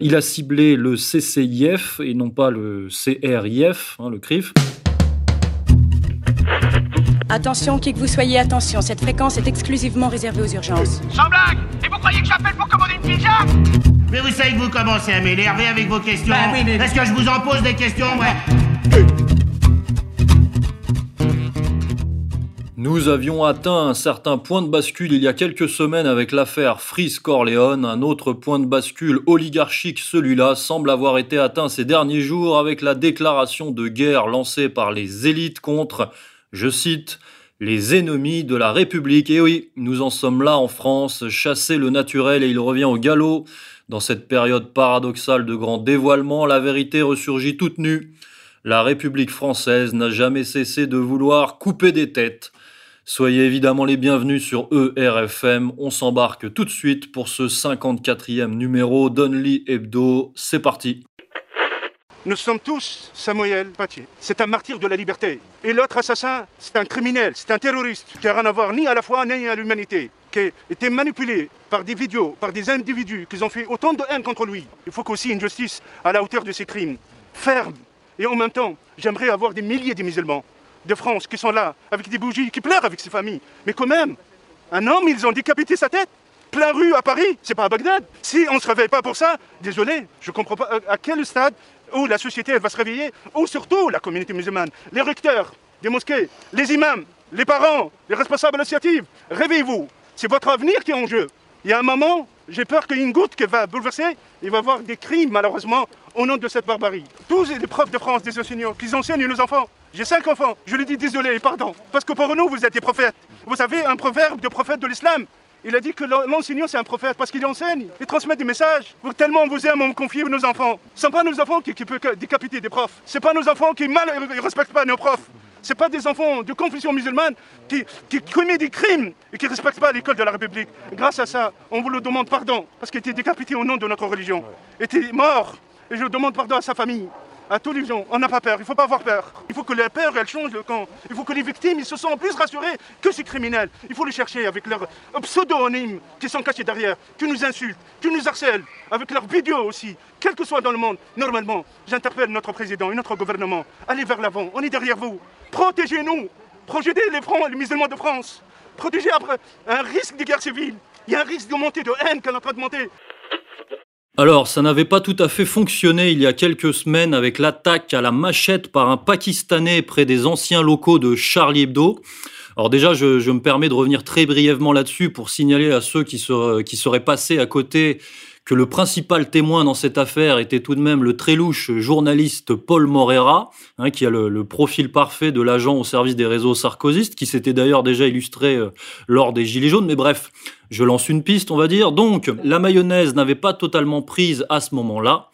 Il a ciblé le CCIF et non pas le CRIF, hein, le CRIF. Attention, qui que vous soyez, attention, cette fréquence est exclusivement réservée aux urgences. Sans blague Et vous croyez que j'appelle pour commander une pizza? Mais vous savez que vous commencez à m'énerver avec vos questions. Bah oui, mais- Est-ce que je vous en pose des questions, ouais Nous avions atteint un certain point de bascule il y a quelques semaines avec l'affaire Freeze Corleone. Un autre point de bascule oligarchique, celui-là, semble avoir été atteint ces derniers jours avec la déclaration de guerre lancée par les élites contre, je cite, les ennemis de la République. Et oui, nous en sommes là en France, chasser le naturel et il revient au galop. Dans cette période paradoxale de grand dévoilement, la vérité ressurgit toute nue. La République française n'a jamais cessé de vouloir couper des têtes. Soyez évidemment les bienvenus sur ERFM. On s'embarque tout de suite pour ce 54e numéro d'Only Hebdo. C'est parti. Nous sommes tous Samuel Paty. C'est un martyr de la liberté. Et l'autre assassin, c'est un criminel, c'est un terroriste qui n'a rien à voir ni à la foi ni à l'humanité, qui a été manipulé par des vidéos, par des individus qui ont fait autant de haine contre lui. Il faut qu'aussi une justice à la hauteur de ses crimes, ferme. Et en même temps, j'aimerais avoir des milliers de musulmans de France qui sont là, avec des bougies, qui pleurent avec ses familles. Mais quand même, un homme, ils ont décapité sa tête. Plein rue à Paris, c'est pas à Bagdad. Si on ne se réveille pas pour ça, désolé, je comprends pas euh, à quel stade où la société va se réveiller, ou surtout la communauté musulmane, les recteurs des mosquées, les imams, les parents, les responsables associatifs. Réveillez-vous, c'est votre avenir qui est en jeu. Il y a un moment, j'ai peur qu'il une goutte qui va bouleverser, il va y avoir des crimes malheureusement au nom de cette barbarie. Tous les profs de France, des enseignants, qui enseignent nos enfants. J'ai cinq enfants, je lui dis désolé et pardon, parce que pour nous, vous êtes des prophètes. Vous savez, un proverbe de prophète de l'islam, il a dit que l'enseignant c'est un prophète parce qu'il enseigne, il transmet des messages. Vous, tellement on vous aime, on confie nos enfants. Ce ne sont pas nos enfants qui, qui peuvent décapiter des profs. Ce pas nos enfants qui mal ils respectent pas nos profs. Ce pas des enfants de confession musulmane qui, qui commettent des crimes et qui ne respectent pas l'école de la République. Grâce à ça, on vous le demande pardon parce qu'il était décapité au nom de notre religion. Il était mort et je demande pardon à sa famille. À tous les gens, on n'a pas peur, il ne faut pas avoir peur. Il faut que la peur, elle change le camp. Il faut que les victimes, ils se sentent plus rassurés que ces criminels. Il faut les chercher avec leurs pseudonymes qui sont cachés derrière, qui nous insultent, qui nous harcèlent, avec leurs vidéos aussi, quel que soit dans le monde. Normalement, j'interpelle notre président et notre gouvernement. Allez vers l'avant, on est derrière vous. Protégez-nous, protégez les, les musulmans de France. Protégez après un risque de guerre civile. Il y a un risque de montée de haine qui est en train de monter. Alors, ça n'avait pas tout à fait fonctionné il y a quelques semaines avec l'attaque à la machette par un Pakistanais près des anciens locaux de Charlie Hebdo. Alors déjà, je, me permets de revenir très brièvement là-dessus pour signaler à ceux qui seraient passés à côté que le principal témoin dans cette affaire était tout de même le très louche journaliste Paul Morera, hein, qui a le, profil parfait de l'agent au service des réseaux sarkozystes, qui s'était d'ailleurs déjà illustré euh, lors des Gilets jaunes. Mais bref, je lance une piste, on va dire. Donc, la mayonnaise n'avait pas totalement prise à ce moment-là,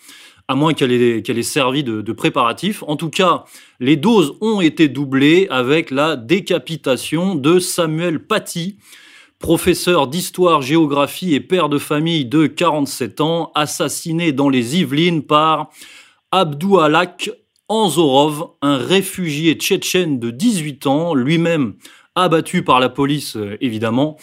à moins qu'elle ait, ait servi de, de préparatif. En tout cas, les doses ont été doublées avec la décapitation de Samuel Paty, professeur d'histoire-géographie et père de famille de 47 ans, assassiné dans les Yvelines par Abdou Alak Anzorov, un réfugié tchétchène de 18 ans, lui-même abattu par la police euh, évidemment,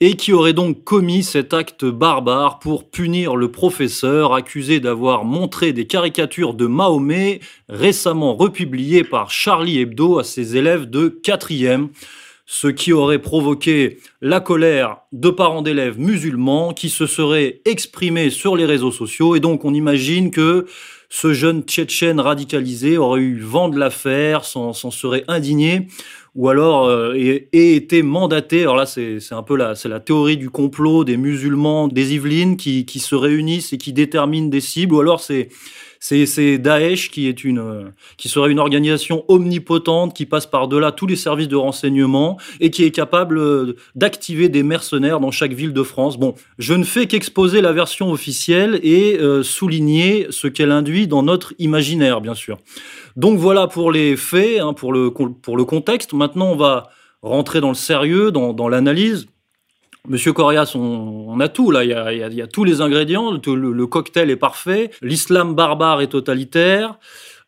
et qui aurait donc commis cet acte barbare pour punir le professeur accusé d'avoir montré des caricatures de Mahomet récemment republiées par Charlie Hebdo à ses élèves de 4e ce qui aurait provoqué la colère de parents d'élèves musulmans qui se seraient exprimés sur les réseaux sociaux. Et donc on imagine que ce jeune Tchétchène radicalisé aurait eu vent de l'affaire, s'en serait indigné, ou alors euh, et, et été mandaté. Alors là, c'est un peu la, la théorie du complot des musulmans des Yvelines qui, qui se réunissent et qui déterminent des cibles, ou alors c'est c'est Daesh qui est une euh, qui serait une organisation omnipotente qui passe par delà tous les services de renseignement et qui est capable euh, d'activer des mercenaires dans chaque ville de France. Bon, je ne fais qu'exposer la version officielle et euh, souligner ce qu'elle induit dans notre imaginaire, bien sûr. Donc voilà pour les faits, hein, pour le pour le contexte. Maintenant, on va rentrer dans le sérieux, dans, dans l'analyse. Monsieur Corias, on, a tout là, il y a, y a- y a tous les ingrédients, le, le cocktail est parfait, l'islam barbare et totalitaire,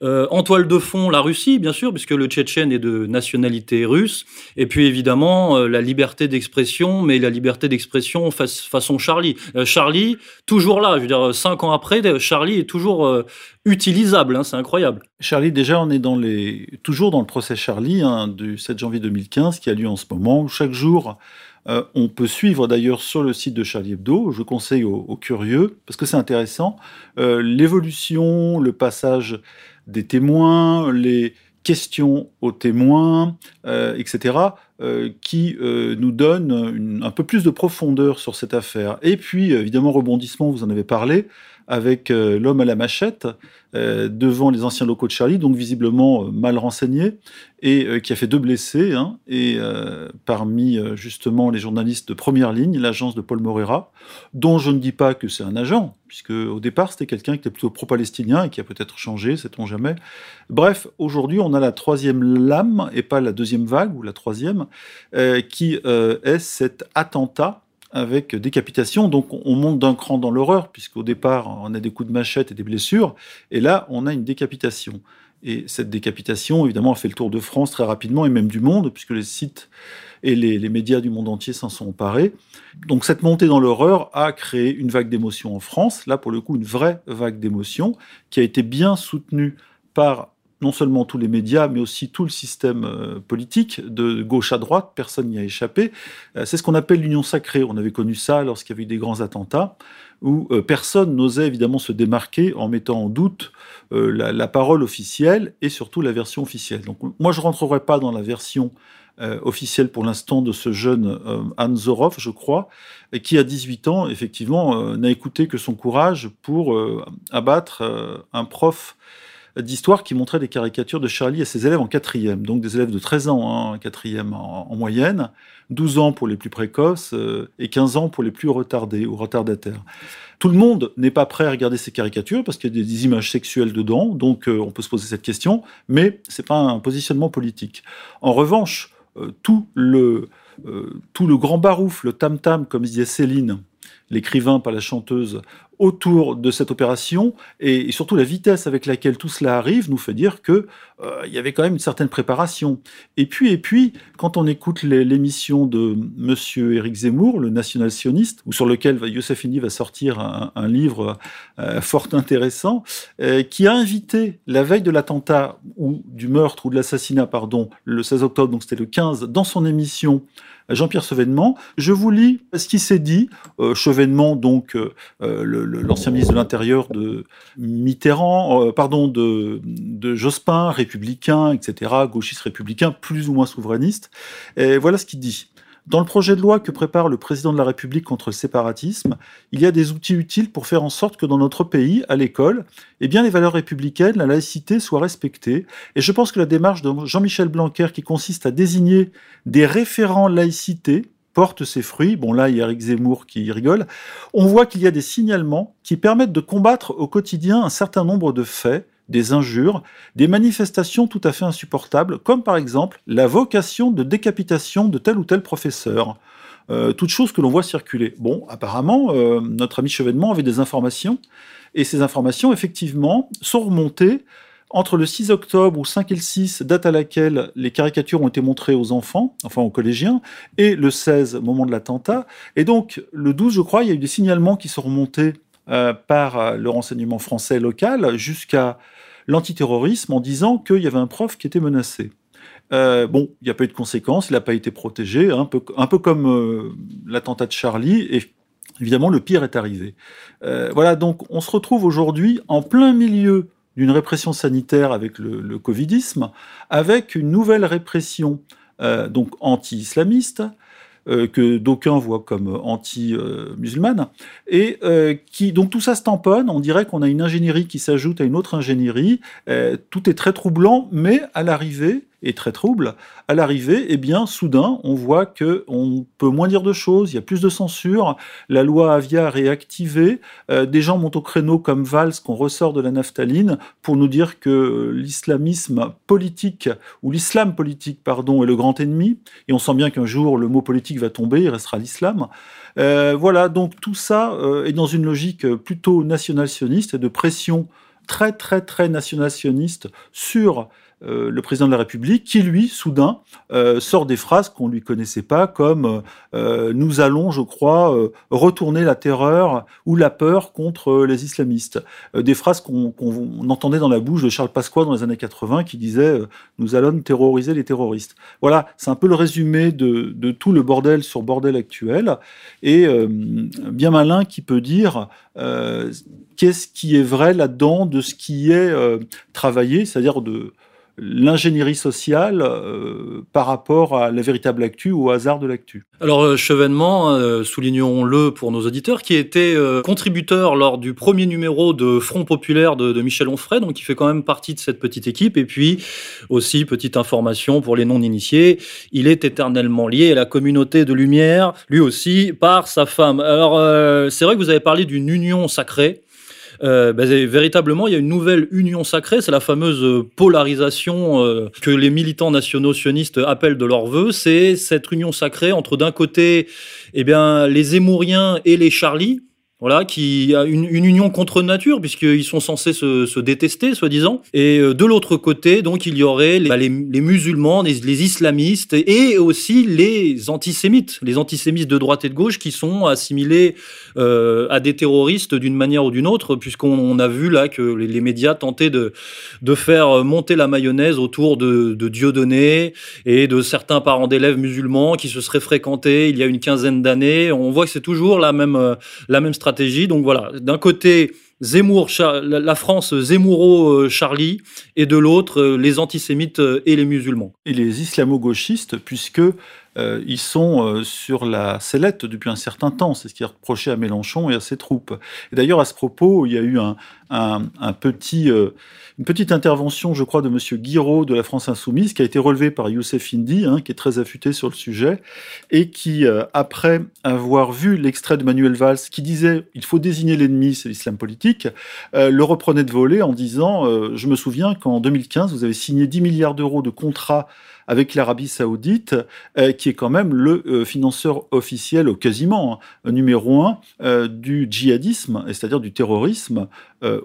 Euh, en toile de fond, la Russie, bien sûr, puisque le Tchétchène est de nationalité russe. Et puis évidemment, euh, la liberté d'expression, mais la liberté d'expression façon Charlie. Euh, Charlie, toujours là, je veux dire, cinq ans après, Charlie est toujours utilisable, hein, c'est incroyable. Charlie, déjà, on est dans les, toujours dans le procès Charlie hein, du 7 janvier 2015 qui a lieu en ce moment. Chaque jour, on peut suivre d'ailleurs sur le site de Charlie Hebdo, je conseille aux, curieux, parce que c'est intéressant, l'évolution, le passage des témoins, les questions aux témoins, euh, etc., euh, qui euh, nous donnent un peu plus de profondeur sur cette affaire. Et puis, évidemment, rebondissement, vous en avez parlé, avec euh, l'homme à la machette euh, devant les anciens locaux de Charlie, donc visiblement euh, mal renseigné, et qui a fait deux blessés. Hein, et parmi justement les journalistes de première ligne, l'agence de Paul Morera, dont je ne dis pas que c'est un agent, puisque au départ c'était quelqu'un qui était plutôt pro-palestinien et qui a peut-être changé, sait-on jamais. Bref, aujourd'hui on a la troisième lame, et pas la deuxième vague, ou la troisième, qui est cet attentat avec décapitation. Donc on monte d'un cran dans l'horreur, puisqu'au départ on a des coups de machette et des blessures, et là on a une décapitation. Et cette décapitation, évidemment, a fait le tour de France très rapidement, et même du monde, puisque les sites et les, médias du monde entier s'en sont emparés. Donc cette montée dans l'horreur a créé une vague d'émotion en France, là pour le coup une vraie vague d'émotion, qui a été bien soutenue par non seulement tous les médias, mais aussi tout le système euh, politique, de gauche à droite, personne n'y a échappé. Euh, c'est ce qu'on appelle l'union sacrée. On avait connu ça lorsqu'il y avait eu des grands attentats, où euh, personne n'osait évidemment se démarquer en mettant en doute la, parole officielle et surtout la version officielle. Donc moi, je ne rentrerai pas dans la version officielle pour l'instant de ce jeune Anne Zorov, je crois, qui à 18 ans, effectivement, n'a écouté que son courage pour abattre un prof d'histoire qui montrait des caricatures de Charlie à ses élèves en quatrième, donc des élèves de 13 ans hein, quatrième en, moyenne, 12 ans pour les plus précoces euh, et 15 ans pour les plus retardés ou retardataires. Tout le monde n'est pas prêt à regarder ces caricatures parce qu'il y a des, images sexuelles dedans, donc euh, on peut se poser cette question, mais c'est pas un positionnement politique. En revanche, euh, tout le tout le grand barouf, le tam-tam, comme disait Céline, l'écrivain, pas la chanteuse, autour de cette opération et, surtout la vitesse avec laquelle tout cela arrive nous fait dire que euh, il y avait quand même une certaine préparation. Et puis et puis quand on écoute l'émission de Monsieur Éric Zemmour, le national sioniste, ou sur lequel Youssef Indy va sortir un, livre euh, fort intéressant, euh, qui a invité la veille de l'attentat ou du meurtre ou de l'assassinat, pardon, le 16 octobre, donc c'était le 15, dans son émission Jean-Pierre Chevènement. Je vous lis ce qui s'est dit. Euh, donc euh, euh, l'ancien ministre de l'Intérieur de Mitterrand, pardon, de, de, Jospin, républicain, etc., gauchiste républicain, plus ou moins souverainiste. Et voilà ce qu'il dit. Dans le projet de loi que prépare le président de la République contre le séparatisme, il y a des outils utiles pour faire en sorte que dans notre pays, à l'école, eh bien, les valeurs républicaines, la laïcité soient respectées. Et je pense que la démarche de Jean-Michel Blanquer qui consiste à désigner des référents laïcité porte ses fruits. Bon, là, il y a Eric Zemmour qui rigole. On voit qu'il y a des signalements qui permettent de combattre au quotidien un certain nombre de faits des injures, des manifestations tout à fait insupportables, comme par exemple la vocation de décapitation de tel ou tel professeur. Euh, toutes choses que l'on voit circuler. Bon, apparemment, euh, notre ami Chevènement avait des informations, et ces informations, effectivement, sont remontées entre le 6 octobre ou 5 et le 6, date à laquelle les caricatures ont été montrées aux enfants, enfin aux collégiens, et le 16, moment de l'attentat. Et donc, le 12, je crois, il y a eu des signalements qui sont remontés euh, par le renseignement français local jusqu'à l'antiterrorisme en disant qu'il y avait un prof qui était menacé. Euh, bon, il n'y a pas eu de conséquences, il n'a pas été protégé, un peu, un peu comme euh, l'attentat de Charlie, et évidemment le pire est arrivé. Euh, voilà, donc on se retrouve aujourd'hui en plein milieu d'une répression sanitaire avec le, le, covidisme, avec une nouvelle répression donc anti-islamiste, que d'aucuns voient comme anti-musulmane, et euh, qui donc tout ça se tamponne. On dirait qu'on a une ingénierie qui s'ajoute à une autre ingénierie. Euh, tout est très troublant, mais à l'arrivée, très trouble, à l'arrivée, eh bien, soudain, on voit que on peut moins dire de choses, il y a plus de censure, la loi Avia est activée, euh, des gens montent au créneau comme Valls qu'on ressort de la naphtaline pour nous dire que l'islamisme politique, ou l'islam politique, pardon, est le grand ennemi, et on sent bien qu'un jour le mot politique va tomber, il restera l'islam. Euh, voilà, donc tout ça euh, est dans une logique plutôt national-sioniste et de pression très très très nationaliste sur euh, le président de la République, qui lui, soudain, euh, sort des phrases qu'on ne lui connaissait pas, comme euh, nous allons, je crois, retourner la terreur ou la peur contre les islamistes. des phrases qu'on entendait dans la bouche de Charles Pasqua dans les années 80, qui disait nous allons terroriser les terroristes. Voilà, c'est un peu le résumé de, de, tout le bordel sur bordel actuel, et bien malin qui peut dire qu'est-ce qui est vrai là-dedans de ce qui est travaillé, c'est-à-dire de l'ingénierie sociale euh, par rapport à la véritable actu ou au hasard de l'actu. Alors euh, Chevènement, euh, soulignons-le pour nos auditeurs, qui était contributeur lors du premier numéro de Front Populaire de, Michel Onfray, donc il fait quand même partie de cette petite équipe. Et puis aussi, petite information pour les non-initiés, il est éternellement lié à la communauté de Lumière, lui aussi, par sa femme. Alors c'est vrai que vous avez parlé d'une union sacrée. Euh, ben, véritablement, il y a une nouvelle union sacrée, c'est la fameuse euh, polarisation euh, que les militants nationaux sionistes appellent de leur vœu. C'est cette union sacrée entre d'un côté, eh bien, les Émouriens et les Charlie, voilà, qui a une, union contre nature, puisqu'ils sont censés se, détester, soi-disant. Et euh, de l'autre côté, donc, il y aurait les, bah, musulmans, les, islamistes, et aussi les antisémites, les antisémites de droite et de gauche, qui sont assimilés euh, à des terroristes d'une manière ou d'une autre, puisqu'on a vu là que les, médias tentaient de, de faire monter la mayonnaise autour de, de Dieudonné et de certains parents d'élèves musulmans qui se seraient fréquentés il y a une quinzaine d'années. On voit que c'est toujours la même, euh, la même stratégie Donc voilà, d'un côté, Zemmour, la France Zemmouro-Charlie, euh, et de l'autre, euh, les antisémites euh, et les musulmans. Et les islamo-gauchistes, puisque ils sont sur la sellette depuis un certain temps. C'est ce qui est reproché à Mélenchon et à ses troupes. Et d'ailleurs, à ce propos, il y a eu euh, une petite intervention, je crois, de M. Guiraud de la France Insoumise, qui a été relevée par Youssef Indy, hein, qui est très affûté sur le sujet, et qui, euh, après avoir vu l'extrait de Manuel Valls, qui disait il faut désigner l'ennemi, c'est l'islam politique, euh, le reprenait de voler en disant je me souviens qu'en 2015, vous avez signé 10 milliards d'euros de contrats avec l'Arabie saoudite, qui est quand même le financeur officiel, quasiment hein, numéro un, du djihadisme, c'est-à-dire du terrorisme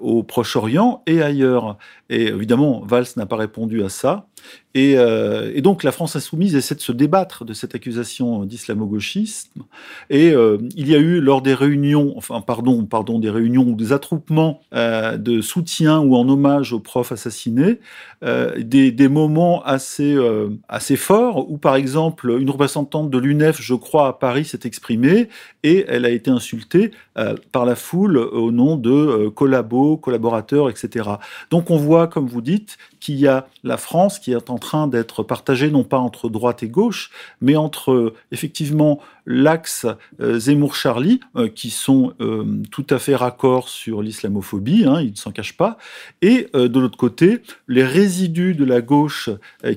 au Proche-Orient et ailleurs. Et évidemment, Valls n'a pas répondu à ça. Euh, et, donc la France insoumise essaie de se débattre de cette accusation d'islamo-gauchisme. Et euh, il y a eu lors des réunions, enfin pardon, pardon, des réunions ou des attroupements euh, de soutien ou en hommage aux profs assassinés, des, des, moments assez assez forts où par exemple une représentante de l'UNEF, je crois à Paris, s'est exprimée et elle a été insultée par la foule au nom de collaborateurs, etc. Donc on voit, comme vous dites, qu'il y a la France qui est en train d'être partagée non pas entre droite et gauche, mais entre effectivement l'axe euh, Zemmour-Charlie, euh, qui sont euh, tout à fait raccords sur l'islamophobie, hein, ils ne s'en cachent pas, et de l'autre côté, les résidus de la gauche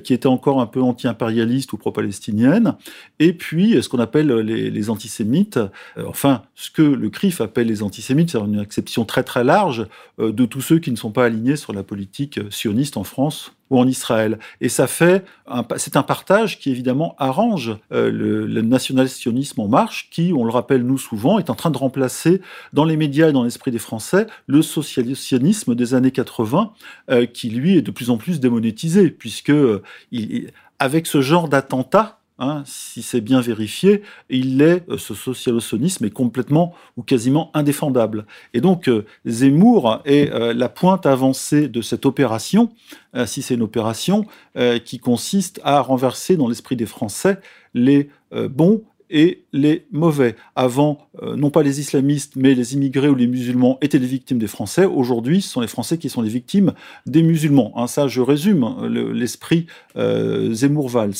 qui étaient encore un peu anti-impérialistes ou pro-palestiniennes, et puis ce qu'on appelle les, antisémites, enfin ce que le CRIF appelle les antisémites, c'est une exception très très large de tous ceux qui ne sont pas alignés sur la politique sioniste en France ou en Israël. Et ça fait, c'est un partage qui évidemment arrange euh, le, national-sionisme en marche, qui, on le rappelle nous souvent, est en train de remplacer dans les médias et dans l'esprit des Français le social-sionisme des années 80, euh, qui lui est de plus en plus démonétisé, puisque euh, avec ce genre d'attentat, Hein, si c'est bien vérifié, il est, euh, ce socialosonisme est complètement ou quasiment indéfendable. Et donc euh, Zemmour est euh, la pointe avancée de cette opération, si c'est une opération qui consiste à renverser dans l'esprit des Français les bons et les mauvais. Avant, euh, non pas les islamistes, mais les immigrés ou les musulmans étaient les victimes des Français. Aujourd'hui, ce sont les Français qui sont les victimes des musulmans. Hein, ça, je résume hein, l'esprit euh, Zemmour-Valls.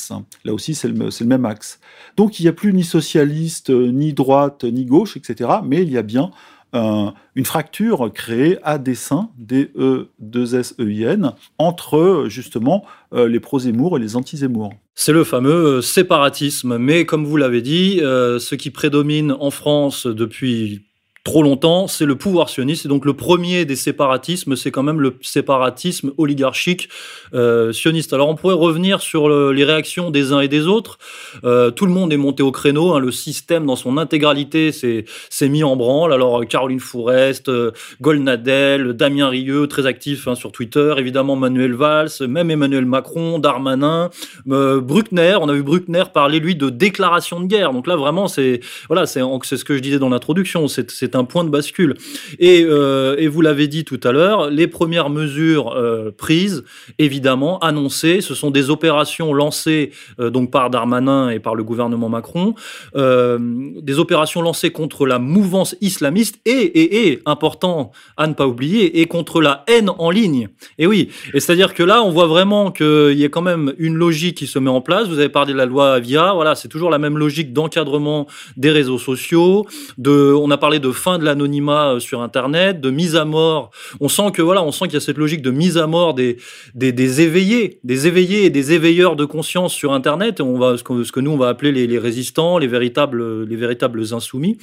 Là aussi, c'est le, le, même axe. Donc, il n'y a plus ni socialiste, ni droite, ni gauche, etc. Mais il y a bien une fracture créée à dessein, D-E-2-S-E-I-N, entre justement euh, les pro-Zemmour et les anti-Zemmour. C'est le fameux euh, séparatisme, mais comme vous l'avez dit, euh, ce qui prédomine en France depuis trop longtemps, c'est le pouvoir sioniste. Et donc le premier des séparatismes, c'est quand même le séparatisme oligarchique euh, sioniste. Alors on pourrait revenir sur les réactions des uns et des autres. Euh, tout le monde est monté au créneau. Hein. le système dans son intégralité s'est mis en branle. Alors Caroline Fourest, euh, Golnadel, Damien Rieu, très actif hein, sur Twitter, évidemment Manuel Valls, même Emmanuel Macron, Darmanin, euh, Bruckner. On a vu Bruckner parler lui de déclaration de guerre. Donc là vraiment c'est voilà c'est ce que je disais dans l'introduction. C'est un point de bascule. Et, euh, et vous l'avez dit tout à l'heure, les premières mesures euh, prises, évidemment annoncées, ce sont des opérations lancées euh, donc par Darmanin et par le gouvernement Macron, des opérations lancées contre la mouvance islamiste et, et, et important à ne pas oublier, et contre la haine en ligne. Et oui, et c'est-à-dire que là, on voit vraiment qu'il y a quand même une logique qui se met en place. Vous avez parlé de la loi Avia, voilà, c'est toujours la même logique d'encadrement des réseaux sociaux. De, on a parlé de fin de l'anonymat euh, sur Internet, de mise à mort. On sent que voilà, on sent qu'il y a cette logique de mise à mort des, des, des, éveillés, des éveillés et des éveilleurs de conscience sur Internet. Et on va ce que, ce que nous on va appeler les, résistants, les véritables, les véritables insoumis.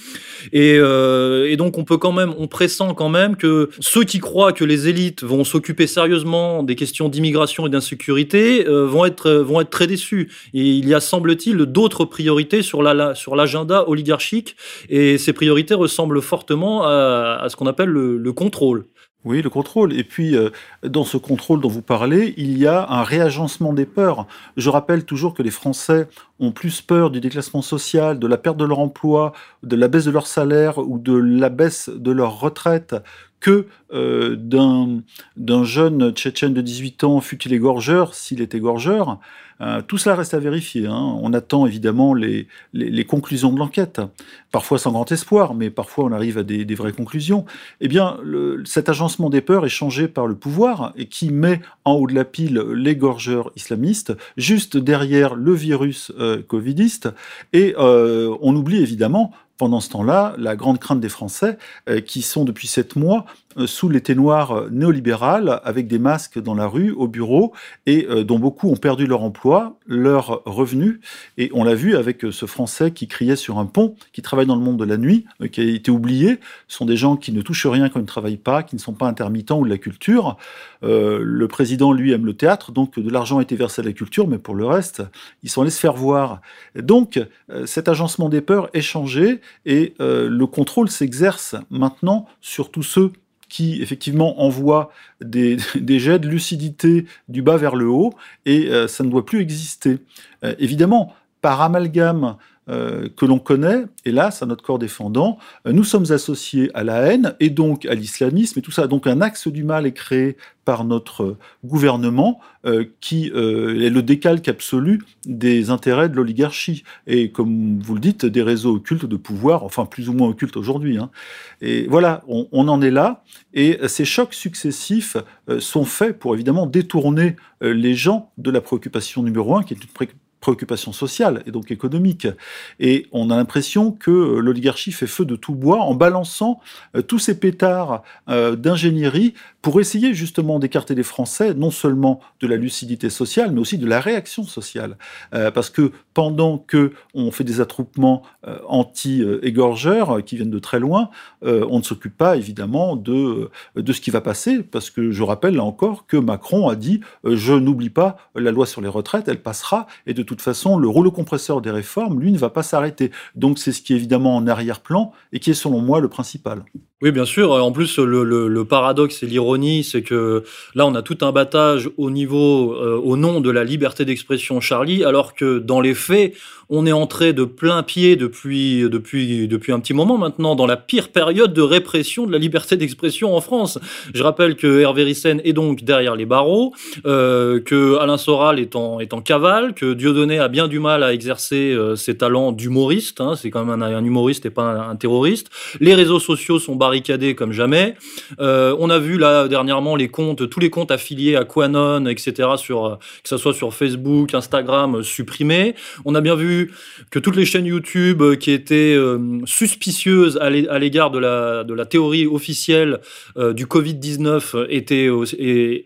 Et, euh, et donc on peut quand même, on pressent quand même que ceux qui croient que les élites vont s'occuper sérieusement des questions d'immigration et d'insécurité euh, vont être vont être très déçus. Et il y a semble-t-il d'autres priorités sur la, sur l'agenda oligarchique et ces priorités ressemblent fortement à, ce qu'on appelle le, le contrôle. Oui, le contrôle. Et puis, euh, dans ce contrôle dont vous parlez, il y a un réagencement des peurs. Je rappelle toujours que les Français ont plus peur du déclassement social, de la perte de leur emploi, de la baisse de leur salaire ou de la baisse de leur retraite que euh, d'un jeune tchétchène de 18 ans, fut-il égorgeur, s'il est égorgeur. Euh, tout cela reste à vérifier. Hein. On attend évidemment les, conclusions de l'enquête, parfois sans grand espoir, mais parfois on arrive à des, vraies conclusions. Eh bien, cet agencement des peurs est changé par le pouvoir et qui met en haut de la pile l'égorgeur islamiste, juste derrière le virus euh, covidiste, et on oublie évidemment pendant ce temps-là, la grande crainte des Français, euh, qui sont depuis sept mois sous l'été noir euh, néolibéral, avec des masques dans la rue, au bureau, et euh, dont beaucoup ont perdu leur emploi, leur revenu. Et on l'a vu avec euh, ce Français qui criait sur un pont, qui travaille dans le monde de la nuit, euh, qui a été oublié. Ce sont des gens qui ne touchent rien quand ils ne travaillent pas, qui ne sont pas intermittents ou de la culture. le président, lui, aime le théâtre, donc de l'argent a été versé à la culture, mais pour le reste, ils sont allés se faire voir. Donc, cet agencement des peurs est changé et le contrôle s'exerce maintenant sur tous ceux qui effectivement envoie des, jets de lucidité du bas vers le haut, et euh, ça ne doit plus exister. Euh, évidemment, par amalgame euh, que l'on connaît, hélas, à notre corps défendant, euh, nous sommes associés à la haine et donc à l'islamisme et tout ça. Donc un axe du mal est créé par notre gouvernement euh, qui est le décalque absolu des intérêts de l'oligarchie et, comme vous le dites, des réseaux occultes de pouvoir, enfin plus ou moins occultes aujourd'hui. Hein. Et voilà, on, on, en est là. Et ces chocs successifs sont faits pour évidemment détourner les gens de la préoccupation numéro un, qui est une préoccupation préoccupation sociale et donc économique. Et on a l'impression que euh, l'oligarchie fait feu de tout bois en balançant euh, tous ces pétards euh, d'ingénierie pour essayer justement d'écarter les Français non seulement de la lucidité sociale, mais aussi de la réaction sociale. Parce que pendant que on fait des attroupements anti-égorgeurs qui viennent de très loin, on ne s'occupe pas évidemment de, de ce qui va passer, parce que je rappelle là encore que Macron a dit je n'oublie pas la loi sur les retraites, elle passera, et de toute façon le rouleau compresseur des réformes, lui, ne va pas s'arrêter. Donc c'est ce qui est évidemment en arrière-plan et qui est selon moi le principal. Oui, bien sûr. En plus, le, paradoxe et l'ironie, c'est que là, on a tout un battage au niveau, euh, au nom de la liberté d'expression Charlie, alors que dans les faits, on est entré de plein pied depuis, depuis, depuis un petit moment maintenant dans la pire période de répression de la liberté d'expression en France. Je rappelle que Hervé Ryssen est donc derrière les barreaux, euh, que Alain Soral est en, est en cavale, que Dieudonné a bien du mal à exercer euh, ses talents d'humoriste. Hein, c'est quand même un, humoriste et pas un terroriste. Les réseaux sociaux sont barrés comme jamais. Euh, on a vu là dernièrement les comptes, tous les comptes affiliés à Quanon, etc., sur, que ce soit sur Facebook, Instagram, supprimés. On a bien vu que toutes les chaînes YouTube qui étaient suspicieuses à l'égard de la, théorie officielle du Covid-19 étaient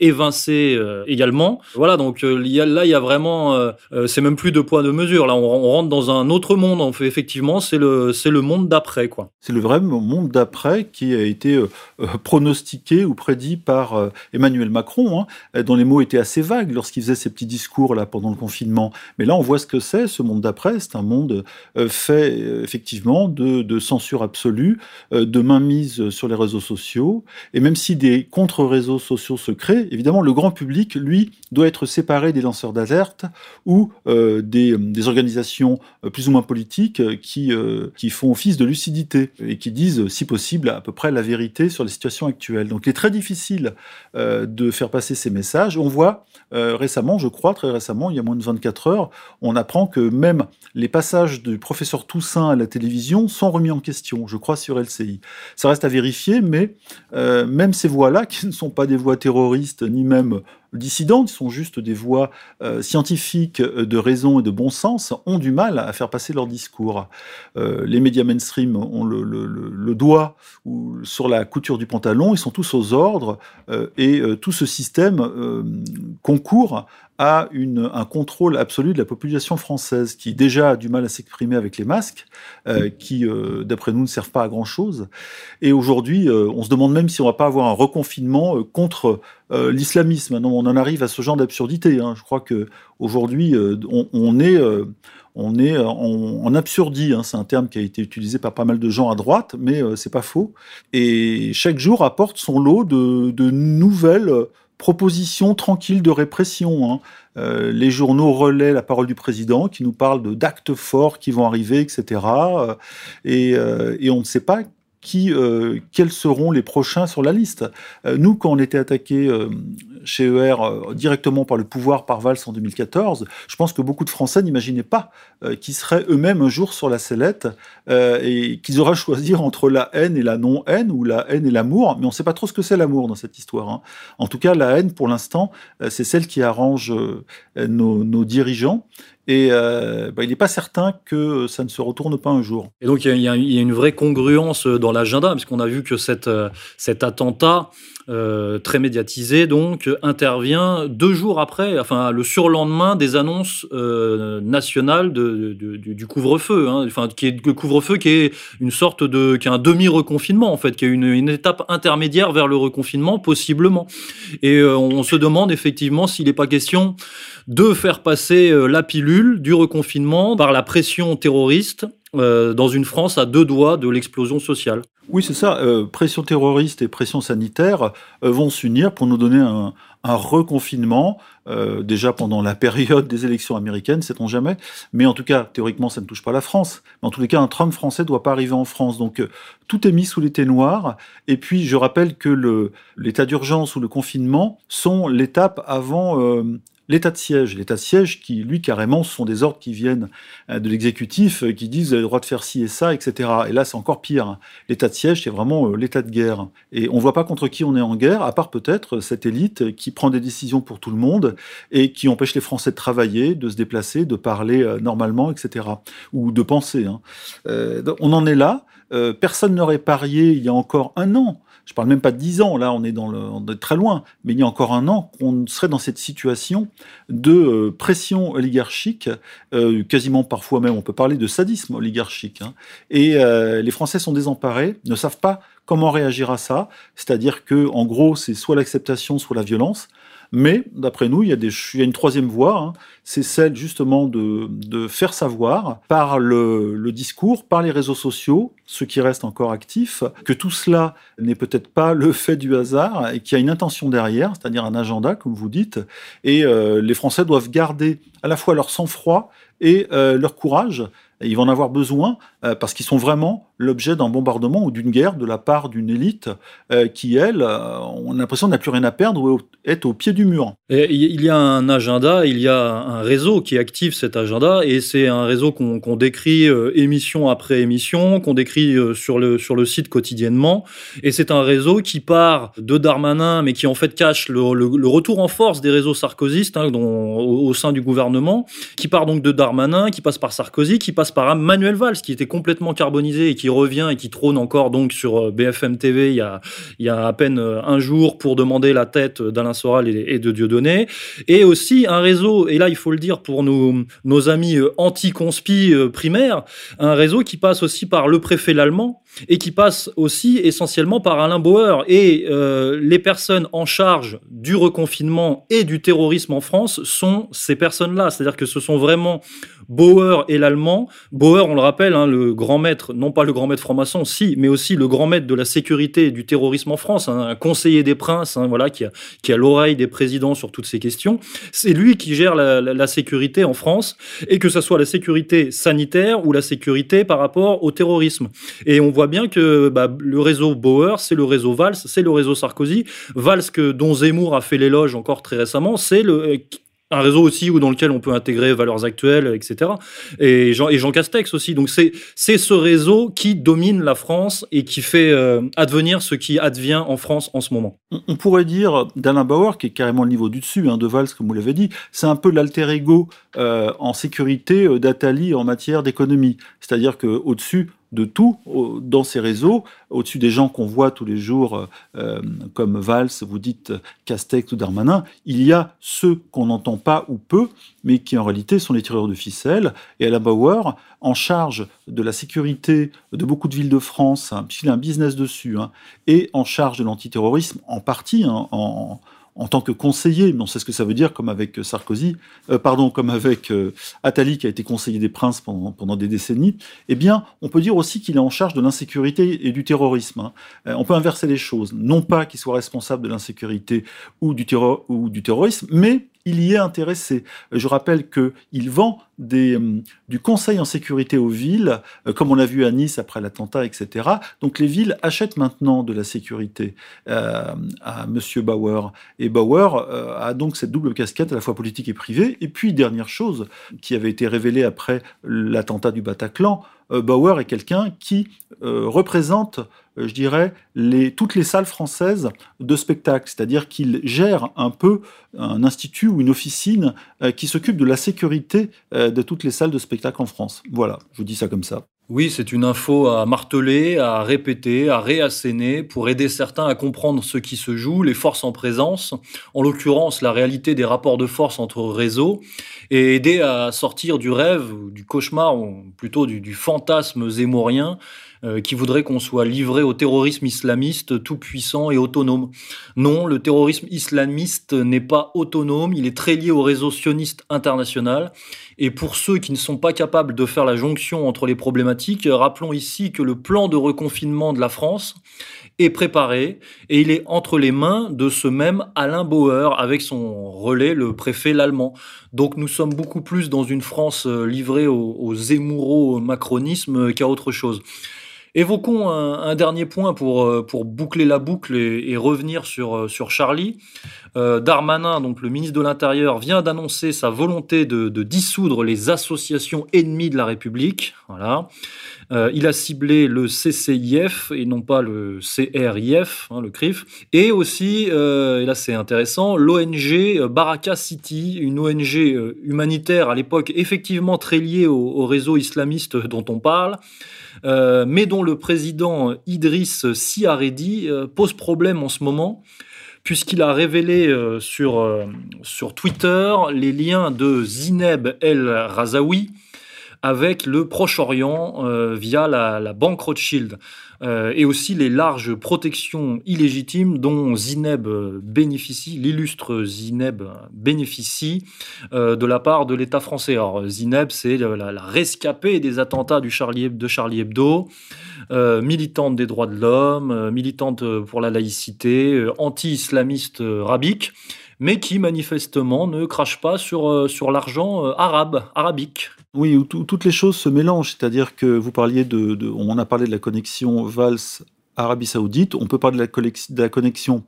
évincées également. Voilà, donc y a, là, il y a vraiment, c'est même plus de poids de mesure. Là, on, rentre dans un autre monde. On fait effectivement, c'est le, le monde d'après, quoi. C'est le vrai monde d'après qui a été euh, euh, pronostiqué ou prédit par euh, Emmanuel Macron, hein, dont les mots étaient assez vagues lorsqu'il faisait ses petits discours là pendant le confinement. Mais là, on voit ce que c'est. Ce monde d'après, c'est un monde fait effectivement de, de, censure absolue, de mainmise sur les réseaux sociaux. Et même si des contre-réseaux sociaux se créent, évidemment, le grand public, lui, doit être séparé des lanceurs d'alerte ou des, des organisations plus ou moins politiques qui, qui font office de lucidité et qui disent, si possible, peu près la vérité sur les situations actuelles. Donc il est très difficile euh, de faire passer ces messages. On voit euh, récemment, je crois, très récemment, il y a moins de 24 heures, on apprend que même les passages du professeur Toussaint à la télévision sont remis en question, je crois, sur LCI. Ça reste à vérifier, mais euh, même ces voix-là, qui ne sont pas des voix terroristes, ni même dissidentes, sont juste des voix euh, scientifiques euh, de raison et de bon sens, ont du mal à faire passer leur discours. Euh, les médias mainstream ont le, doigt sur la couture du pantalon, ils sont tous aux ordres, et tout ce système concourt à une, un contrôle absolu de la population française, qui déjà a du mal à s'exprimer avec les masques, qui, d'après nous, ne servent pas à grand-chose. Et aujourd'hui, on se demande même si on va pas avoir un reconfinement contre euh, l'islamisme. on en arrive à ce genre d'absurdité. Hein. Je crois que aujourd'hui, euh, on, est, euh, on est en, absurdie. Hein. C'est un terme qui a été utilisé par pas mal de gens à droite, mais c'est pas faux. Et chaque jour apporte son lot de, nouvelles propositions tranquilles de répression. Hein. les journaux relaient la parole du président qui nous parle d'actes forts qui vont arriver, etc. et, et, on ne sait pas euh, quels seront les prochains sur la liste. Euh, nous, quand on était attaqué euh, chez ER directement par le pouvoir par Valls en 2014, je pense que beaucoup de Français n'imaginaient pas qu'ils seraient eux-mêmes un jour sur la sellette et qu'ils auraient choisi entre la haine et la non-haine ou la haine et l'amour. Mais on ne sait pas trop ce que c'est l'amour dans cette histoire. Hein. En tout cas, la haine, pour l'instant, c'est celle qui arrange nos dirigeants. Et euh, bah, il n'est pas certain que ça ne se retourne pas un jour. Et donc il y, a, une vraie congruence dans l'agenda, puisqu'on a vu que euh, cet attentat euh, très médiatisé, donc, intervient deux jours après, enfin le surlendemain des annonces euh, nationales du, couvre-feu, hein, enfin qui est le couvre-feu qui est une sorte de, qui est un demi-reconfinement en fait, qui est une, une, étape intermédiaire vers le reconfinement possiblement. Et euh, on se demande effectivement s'il n'est pas question de faire passer la pilule du reconfinement par la pression terroriste dans une France à deux doigts de l'explosion sociale. Oui, c'est ça. Euh, pression terroriste et pression sanitaire euh, vont s'unir pour nous donner un, reconfinement, euh, déjà pendant la période des élections américaines, sait-on jamais. Mais en tout cas, théoriquement, ça ne touche pas la France. Mais en tous les cas, un Trump français ne doit pas arriver en France. Donc, tout est mis sous l'été noir. Et puis, je rappelle que l'état d'urgence ou le confinement sont l'étape avant l'état de siège. L'état de siège qui, lui, carrément, sont des ordres qui viennent euh, de l'exécutif, euh, qui disent vous avez le droit de faire ci et ça, etc. Et là, c'est encore pire. L'état de siège, c'est vraiment euh, l'état de guerre. Et on ne voit pas contre qui on est en guerre, à part peut-être cette élite qui prend des décisions pour tout le monde et qui empêche les Français de travailler, de se déplacer, de parler normalement, etc. Ou de penser. Hein. on en est là. personne n'aurait parié il y a encore un an je parle même pas de 10 ans, là on est, dans le, très loin, mais il y a encore un an qu'on serait dans cette situation de euh, pression oligarchique, euh, quasiment parfois même on peut parler de sadisme oligarchique. Hein. Et euh, les Français sont désemparés, ne savent pas comment réagir à ça, c'est-à-dire que en gros c'est soit l'acceptation, soit la violence. Mais d'après nous, il y, a des, une troisième voie, hein. c'est celle justement de, faire savoir par le, le, discours, par les réseaux sociaux, ceux qui restent encore actifs, que tout cela n'est peut-être pas le fait du hasard et qu'il y a une intention derrière, c'est-à-dire un agenda, comme vous dites, et euh, les Français doivent garder à la fois leur sang-froid et euh, leur courage. ils vont en avoir besoin euh, parce qu'ils sont vraiment l'objet d'un bombardement ou d'une guerre de la part d'une élite qui, elle, on a l'impression n'a plus rien à perdre ou est au pied du mur. Il y a un agenda, il y a un réseau qui active cet agenda, et c'est un réseau qu'on décrit émission après émission, qu'on décrit sur, le, sur le site quotidiennement, et c'est un réseau qui part de Darmanin, mais qui en fait cache le, retour en force des réseaux sarkozystes hein, au, au, sein du gouvernement, qui part donc de Darmanin, qui passe par Sarkozy, qui passe par Manuel Valls, qui était complètement carbonisé et qui revient et qui trône encore donc sur euh, BFM TV il y a, il y a à peine euh, un jour pour demander la tête d'Alain Soral et, de Dieudonné, et aussi un réseau, et là il faut le dire pour nos, nos amis euh, anti-conspi primaires, un réseau qui passe aussi par le préfet l'allemand, et qui passe aussi essentiellement par Alain Bauer. Et euh, les personnes en charge du reconfinement et du terrorisme en France sont ces personnes-là. C'est-à-dire que ce sont vraiment Bauer et l'Allemand. Bauer, on le rappelle, hein, le grand maître, non pas le grand maître franc-maçon, si, mais aussi le grand maître de la sécurité et du terrorisme en France, hein, un conseiller des princes, hein, voilà, qui a, l'oreille des présidents sur toutes ces questions. C'est lui qui gère la, la, sécurité en France, et que ce soit la sécurité sanitaire ou la sécurité par rapport au terrorisme. Et on voit bien que bah, le réseau Bauer, c'est le réseau Valls, c'est le réseau Sarkozy. Valls, que, dont Zemmour a fait l'éloge encore très récemment, c'est le un réseau aussi où dans lequel on peut intégrer valeurs actuelles, etc. Et Jean, Castex aussi. Donc c'est c'est ce réseau qui domine la France et qui fait euh, advenir ce qui advient en France en ce moment. On, pourrait dire d'Alain Bauer, qui est carrément le niveau du dessus, hein, de Valls, comme vous l'avez dit, c'est un peu l'alter ego euh, en sécurité euh, d'Atali en matière d'économie. C'est-à-dire quau dessus de tout dans ces réseaux, au-dessus des gens qu'on voit tous les jours, euh, euh, comme Valls, vous dites Castex ou Darmanin, il y a ceux qu'on n'entend pas ou peu, mais qui en réalité sont les tireurs de ficelles. Et Alain Bauer, en charge de la sécurité de beaucoup de villes de France, hein, puisqu'il a un business dessus, hein, et en charge de l'antiterrorisme, en partie, hein, en, en tant que conseiller, mais on sait ce que ça veut dire, comme avec Sarkozy, euh, pardon, comme avec euh, Attali qui a été conseiller des princes pendant, des décennies, eh bien, on peut dire aussi qu'il est en charge de l'insécurité et du terrorisme. Hein. Euh, on peut inverser les choses, non pas qu'il soit responsable de l'insécurité ou ou du terrorisme, mais il y est intéressé. Je rappelle qu'il vend euh, du conseil en sécurité aux villes, euh, comme on l'a vu à Nice après l'attentat, etc. Donc les villes achètent maintenant de la sécurité euh, à Monsieur Bauer. Et Bauer a donc cette double casquette à la fois politique et privée. Et puis, dernière chose qui avait été révélée après l'attentat du Bataclan, Bauer est quelqu'un qui représente euh, je dirais, les, toutes les salles françaises de spectacle, c'est-à-dire qu'il gère un peu un institut ou une officine euh, qui s'occupe de la sécurité euh, de toutes les salles de spectacle en France. Voilà, je vous dis ça comme ça. Oui, c'est une info à marteler, à répéter, à réasséner pour aider certains à comprendre ce qui se joue, les forces en présence, en l'occurrence la réalité des rapports de force entre réseaux, et aider à sortir du rêve, du cauchemar, ou plutôt du fantasme zémorien euh, qui voudrait qu'on soit livré au terrorisme islamiste tout puissant et autonome. Non, le terrorisme islamiste n'est pas autonome, il est très lié au réseau sioniste international. Et pour ceux qui ne sont pas capables de faire la jonction entre les problématiques, rappelons ici que le plan de reconfinement de la France est préparé et il est entre les mains de ce même Alain Bauer avec son relais, le préfet l'allemand. Donc nous sommes beaucoup plus dans une France euh, livrée au, au macronisme qu'à autre chose. Évoquons un, dernier point pour, euh, pour boucler la boucle et, revenir sur, euh, sur Charlie. Euh, Darmanin, donc le ministre de l'Intérieur, vient d'annoncer sa volonté de, dissoudre les associations ennemies de la République. Voilà. il a ciblé le CCIF et non pas le CRIF, hein, le CRIF, et aussi, et là c'est intéressant, l'ONG Baraka City, une ONG humanitaire à l'époque effectivement très liée au, au réseau islamiste dont on parle. Euh, mais dont le président Idriss Siaredi euh, pose problème en ce moment puisqu'il a révélé euh, sur, sur Twitter les liens de Zineb El Razaoui avec le Proche-Orient via la, banque Rothschild. Euh, et aussi les larges protections illégitimes dont Zineb bénéficie, l'illustre Zineb bénéficie euh, de la part de l'État français. Zineb, c'est la, rescapée des attentats du de Charlie Hebdo, euh, militante des droits de l'homme, militante pour la laïcité, anti-islamiste rabique. Mais qui manifestement ne crache pas sur, sur l'argent arabe, arabique. Oui, où toutes les choses se mélangent, c'est-à-dire que vous parliez de, on a parlé de la connexion Valls Arabie Saoudite, on peut parler de la, connexion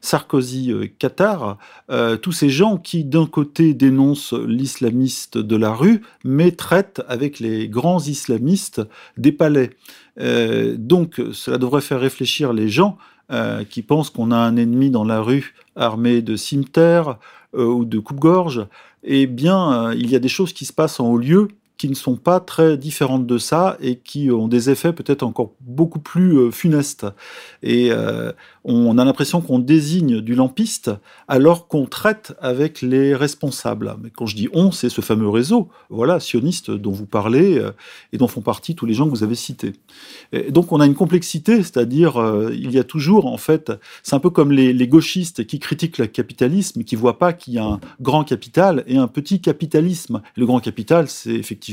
Sarkozy-Qatar, euh, tous ces gens qui, d'un côté, dénoncent l'islamiste de la rue, mais traitent avec les grands islamistes des palais. Euh, donc, cela devrait faire réfléchir les gens euh, qui pensent qu'on a un ennemi dans la rue armé de cimetères ou de coupe-gorge. Eh bien, il y a des choses qui se passent en haut lieu qui ne sont pas très différentes de ça et qui ont des effets peut-être encore beaucoup plus euh, funestes. Et euh, on a l'impression qu'on désigne du lampiste alors qu'on traite avec les responsables. Mais quand je dis on, c'est ce fameux réseau, voilà, sioniste dont vous parlez euh, et dont font partie tous les gens que vous avez cités. donc on a une complexité, c'est-à-dire il y a toujours en fait, c'est un peu comme les, gauchistes qui critiquent le capitalisme, qui voient pas qu'il y a un grand capital et un petit capitalisme. Le grand capital, c'est effectivement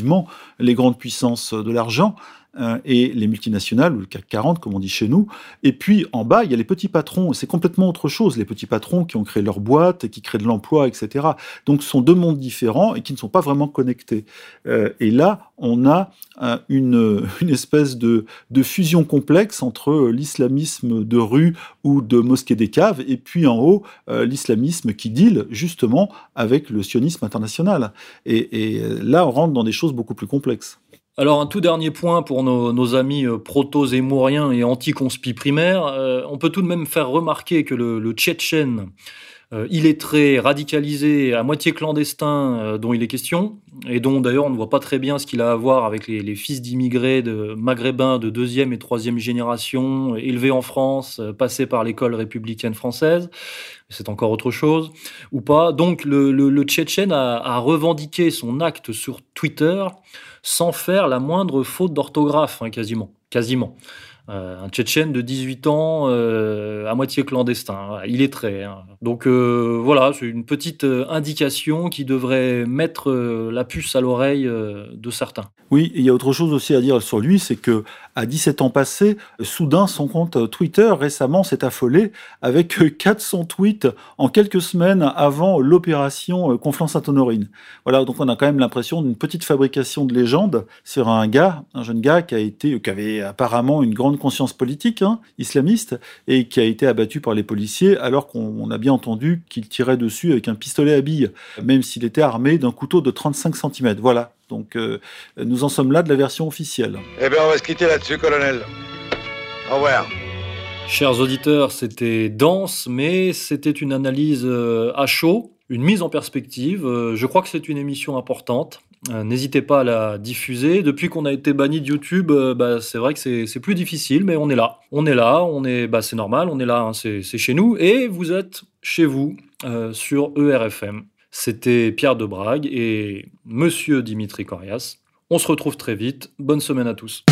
les grandes puissances de l'argent, euh, et les multinationales, ou le CAC 40, comme on dit chez nous. Et puis, en bas, il y a les petits patrons. C'est complètement autre chose. Les petits patrons qui ont créé leur boîte, qui créent de l'emploi, etc. Donc, ce sont deux mondes différents et qui ne sont pas vraiment connectés. Euh, et là, on a euh, une, espèce de, de, fusion complexe entre l'islamisme de rue ou de mosquée des caves et puis en haut, l'islamisme qui deal justement avec le sionisme international. Et, et là, on rentre dans des choses beaucoup plus complexes. Alors un tout dernier point pour nos, amis euh, proto-zémouriens et anti-conspi primaires, euh, on peut tout de même faire remarquer que le, le Tchétchène euh, illettré, radicalisé, à moitié clandestin dont il est question, et dont d'ailleurs on ne voit pas très bien ce qu'il a à voir avec les, fils d'immigrés de maghrébins de deuxième et troisième génération, élevés en France, passés par l'école républicaine française, c'est encore autre chose, ou pas. Donc le, Tchétchène a revendiqué son acte sur Twitter sans faire la moindre faute d'orthographe, hein, quasiment. Quasiment. Euh, un Tchétchène de 18 ans, euh, à moitié clandestin. Il est très. Hein. Donc euh, voilà, c'est une petite indication qui devrait mettre la puce à l'oreille de certains. Oui, il y a autre chose aussi à dire sur lui, c'est que à 17 ans passés, soudain son compte Twitter récemment s'est affolé avec 400 tweets en quelques semaines avant l'opération Conflans-Sainte-Honorine. Voilà, donc on a quand même l'impression d'une petite fabrication de légende sur un gars, un jeune gars qui a été, qui avait apparemment une grande conscience politique hein, islamiste et qui a été abattu par les policiers alors qu'on a bien entendu qu'il tirait dessus avec un pistolet à billes, même s'il était armé d'un couteau de 35 cm. Voilà. Donc euh, nous en sommes là de la version officielle. Eh bien, on va se quitter là-dessus, colonel. Au revoir. Chers auditeurs, c'était dense, mais c'était une analyse euh, à chaud, une mise en perspective. Euh, je crois que c'est une émission importante. N'hésitez pas à la diffuser. Depuis qu'on a été banni de YouTube, bah, c'est vrai que c'est plus difficile, mais on est là. On est là, on est, bah, c'est normal, on est là, hein, c'est chez nous. Et vous êtes chez vous euh, sur ERFM. C'était Pierre Debrague et Monsieur Dimitri Corias. On se retrouve très vite. Bonne semaine à tous.